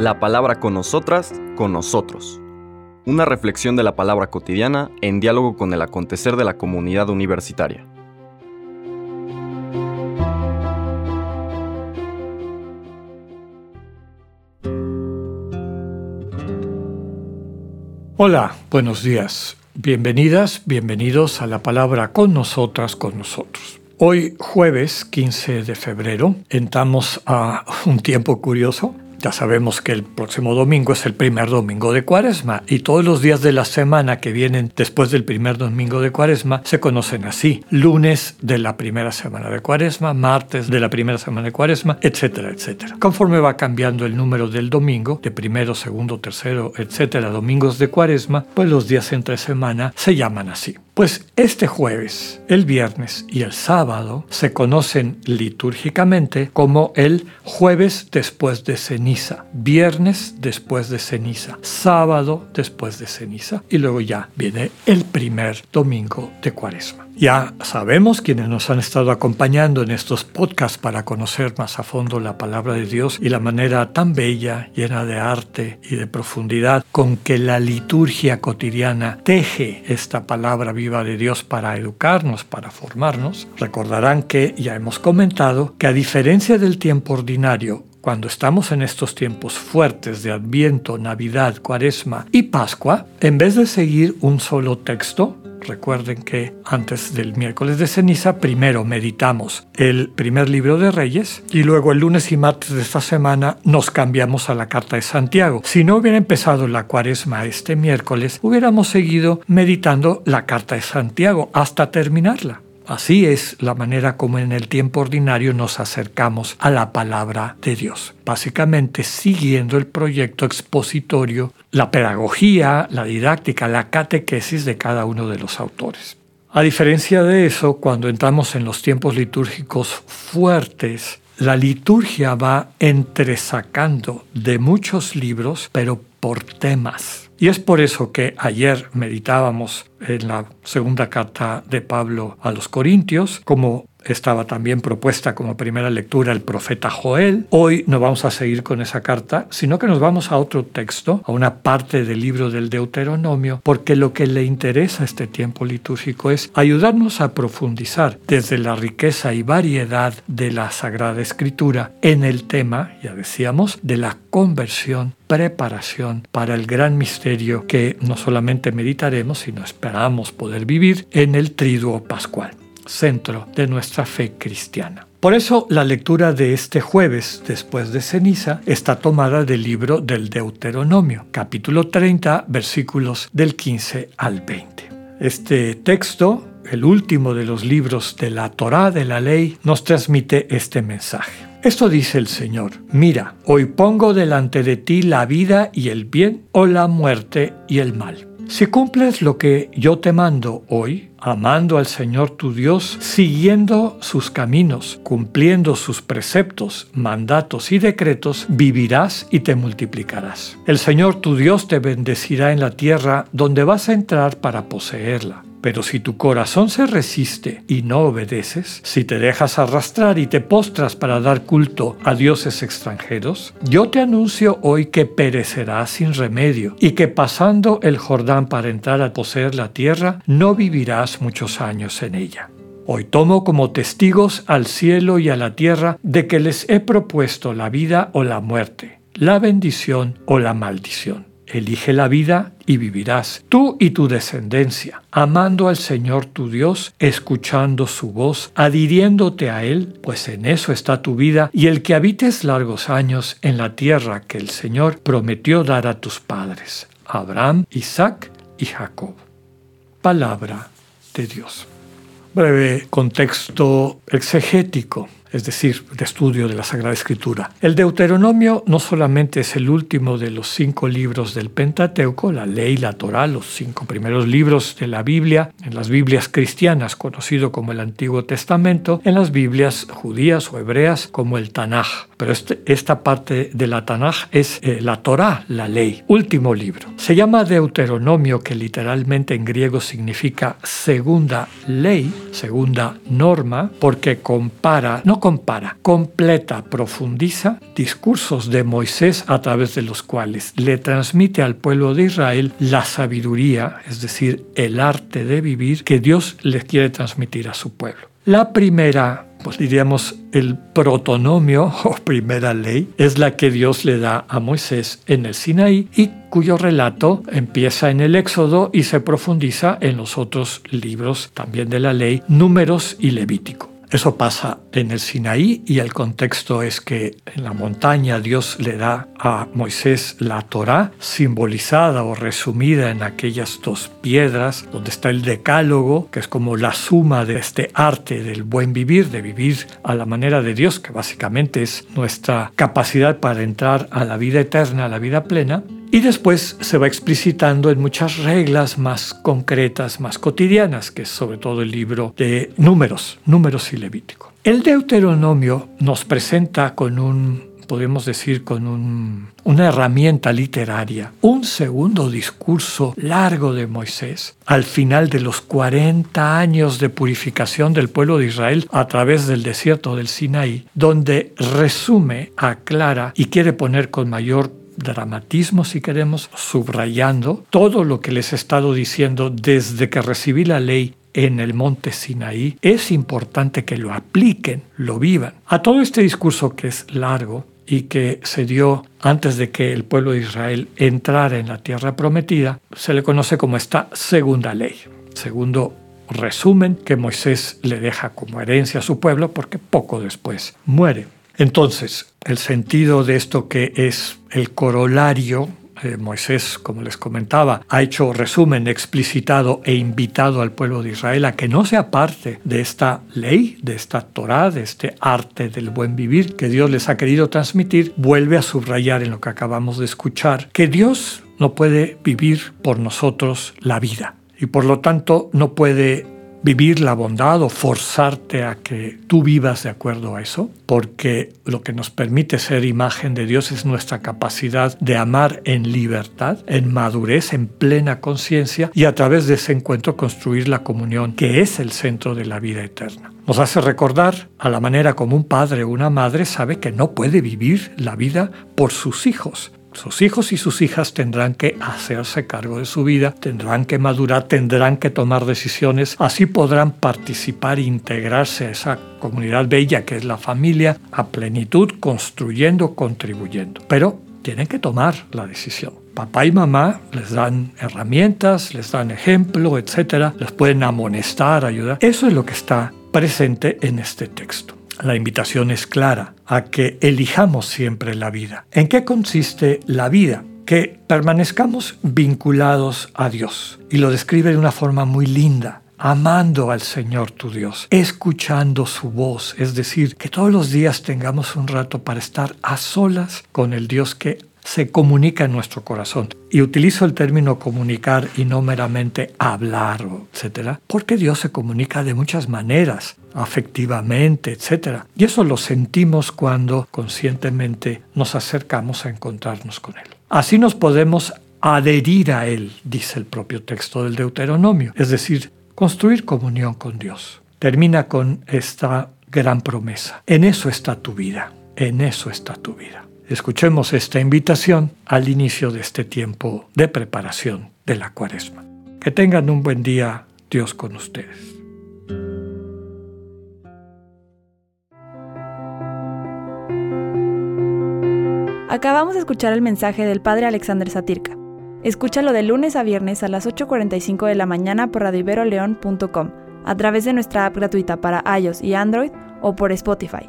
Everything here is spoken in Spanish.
La palabra con nosotras, con nosotros. Una reflexión de la palabra cotidiana en diálogo con el acontecer de la comunidad universitaria. Hola, buenos días. Bienvenidas, bienvenidos a la palabra con nosotras, con nosotros. Hoy jueves 15 de febrero entramos a un tiempo curioso ya sabemos que el próximo domingo es el primer domingo de Cuaresma y todos los días de la semana que vienen después del primer domingo de Cuaresma se conocen así. Lunes de la primera semana de Cuaresma, martes de la primera semana de Cuaresma, etcétera, etcétera. Conforme va cambiando el número del domingo, de primero, segundo, tercero, etcétera, domingos de Cuaresma, pues los días entre semana se llaman así. Pues este jueves, el viernes y el sábado se conocen litúrgicamente como el jueves después de ceniza, viernes después de ceniza, sábado después de ceniza y luego ya viene el primer domingo de cuaresma. Ya sabemos quienes nos han estado acompañando en estos podcasts para conocer más a fondo la palabra de Dios y la manera tan bella, llena de arte y de profundidad con que la liturgia cotidiana teje esta palabra viva de Dios para educarnos, para formarnos. Recordarán que ya hemos comentado que a diferencia del tiempo ordinario, cuando estamos en estos tiempos fuertes de Adviento, Navidad, Cuaresma y Pascua, en vez de seguir un solo texto, Recuerden que antes del miércoles de ceniza, primero meditamos el primer libro de Reyes y luego el lunes y martes de esta semana nos cambiamos a la carta de Santiago. Si no hubiera empezado la cuaresma este miércoles, hubiéramos seguido meditando la carta de Santiago hasta terminarla. Así es la manera como en el tiempo ordinario nos acercamos a la palabra de Dios, básicamente siguiendo el proyecto expositorio, la pedagogía, la didáctica, la catequesis de cada uno de los autores. A diferencia de eso, cuando entramos en los tiempos litúrgicos fuertes, la liturgia va entresacando de muchos libros, pero por temas. Y es por eso que ayer meditábamos en la segunda carta de Pablo a los Corintios, como estaba también propuesta como primera lectura el profeta Joel. Hoy no vamos a seguir con esa carta, sino que nos vamos a otro texto, a una parte del libro del Deuteronomio, porque lo que le interesa a este tiempo litúrgico es ayudarnos a profundizar desde la riqueza y variedad de la Sagrada Escritura en el tema, ya decíamos, de la conversión, preparación para el gran misterio que no solamente meditaremos, sino esperamos poder vivir en el triduo pascual centro de nuestra fe cristiana. Por eso la lectura de este jueves después de ceniza está tomada del libro del Deuteronomio, capítulo 30, versículos del 15 al 20. Este texto, el último de los libros de la Torá de la ley, nos transmite este mensaje. Esto dice el Señor, mira, hoy pongo delante de ti la vida y el bien o la muerte y el mal. Si cumples lo que yo te mando hoy, amando al Señor tu Dios, siguiendo sus caminos, cumpliendo sus preceptos, mandatos y decretos, vivirás y te multiplicarás. El Señor tu Dios te bendecirá en la tierra donde vas a entrar para poseerla pero si tu corazón se resiste y no obedeces, si te dejas arrastrar y te postras para dar culto a dioses extranjeros, yo te anuncio hoy que perecerás sin remedio y que pasando el Jordán para entrar a poseer la tierra, no vivirás muchos años en ella. Hoy tomo como testigos al cielo y a la tierra de que les he propuesto la vida o la muerte, la bendición o la maldición. Elige la vida y vivirás, tú y tu descendencia, amando al Señor tu Dios, escuchando su voz, adhiriéndote a Él, pues en eso está tu vida, y el que habites largos años en la tierra que el Señor prometió dar a tus padres, Abraham, Isaac y Jacob. Palabra de Dios. Breve contexto exegético es decir, de estudio de la Sagrada Escritura. El Deuteronomio no solamente es el último de los cinco libros del Pentateuco, la ley, la Torá, los cinco primeros libros de la Biblia, en las Biblias cristianas, conocido como el Antiguo Testamento, en las Biblias judías o hebreas como el Tanaj. Pero este, esta parte de la Tanaj es eh, la Torah, la ley, último libro. Se llama Deuteronomio, que literalmente en griego significa segunda ley, segunda norma, porque compara, no compara, completa, profundiza discursos de Moisés a través de los cuales le transmite al pueblo de Israel la sabiduría, es decir, el arte de vivir que Dios les quiere transmitir a su pueblo. La primera, pues diríamos el protonomio o primera ley, es la que Dios le da a Moisés en el Sinaí y cuyo relato empieza en el Éxodo y se profundiza en los otros libros también de la ley, Números y Levítico. Eso pasa en el Sinaí y el contexto es que en la montaña Dios le da a Moisés la Torá, simbolizada o resumida en aquellas dos piedras, donde está el decálogo, que es como la suma de este arte del buen vivir, de vivir a la manera de Dios, que básicamente es nuestra capacidad para entrar a la vida eterna, a la vida plena. Y después se va explicitando en muchas reglas más concretas, más cotidianas, que es sobre todo el libro de números, números y Levítico. El Deuteronomio nos presenta con un, podemos decir, con un, una herramienta literaria, un segundo discurso largo de Moisés, al final de los 40 años de purificación del pueblo de Israel a través del desierto del Sinaí, donde resume, aclara y quiere poner con mayor dramatismo, si queremos, subrayando todo lo que les he estado diciendo desde que recibí la ley en el monte Sinaí, es importante que lo apliquen, lo vivan. A todo este discurso que es largo y que se dio antes de que el pueblo de Israel entrara en la tierra prometida, se le conoce como esta segunda ley. Segundo resumen que Moisés le deja como herencia a su pueblo porque poco después muere. Entonces, el sentido de esto que es el corolario eh, Moisés, como les comentaba, ha hecho resumen explicitado e invitado al pueblo de Israel a que no sea parte de esta ley, de esta Torah, de este arte del buen vivir que Dios les ha querido transmitir, vuelve a subrayar en lo que acabamos de escuchar que Dios no puede vivir por nosotros la vida y por lo tanto no puede vivir la bondad o forzarte a que tú vivas de acuerdo a eso, porque lo que nos permite ser imagen de Dios es nuestra capacidad de amar en libertad, en madurez, en plena conciencia y a través de ese encuentro construir la comunión que es el centro de la vida eterna. Nos hace recordar a la manera como un padre o una madre sabe que no puede vivir la vida por sus hijos, sus hijos y sus hijas tendrán que hacerse cargo de su vida, tendrán que madurar, tendrán que tomar decisiones, así podrán participar e integrarse a esa comunidad bella que es la familia a plenitud, construyendo, contribuyendo. Pero tienen que tomar la decisión. Papá y mamá les dan herramientas, les dan ejemplo, etcétera, les pueden amonestar, ayudar. Eso es lo que está presente en este texto. La invitación es clara a que elijamos siempre la vida. ¿En qué consiste la vida? Que permanezcamos vinculados a Dios. Y lo describe de una forma muy linda amando al Señor tu Dios, escuchando su voz, es decir, que todos los días tengamos un rato para estar a solas con el Dios que se comunica en nuestro corazón. Y utilizo el término comunicar y no meramente hablar, etcétera, porque Dios se comunica de muchas maneras, afectivamente, etcétera. Y eso lo sentimos cuando conscientemente nos acercamos a encontrarnos con Él. Así nos podemos adherir a Él, dice el propio texto del Deuteronomio, es decir, construir comunión con Dios. Termina con esta gran promesa. En eso está tu vida, en eso está tu vida. Escuchemos esta invitación al inicio de este tiempo de preparación de la cuaresma. Que tengan un buen día, Dios con ustedes. Acabamos de escuchar el mensaje del Padre Alexander Satirka. Escúchalo de lunes a viernes a las 8.45 de la mañana por radioiberoleón.com, a través de nuestra app gratuita para iOS y Android o por Spotify.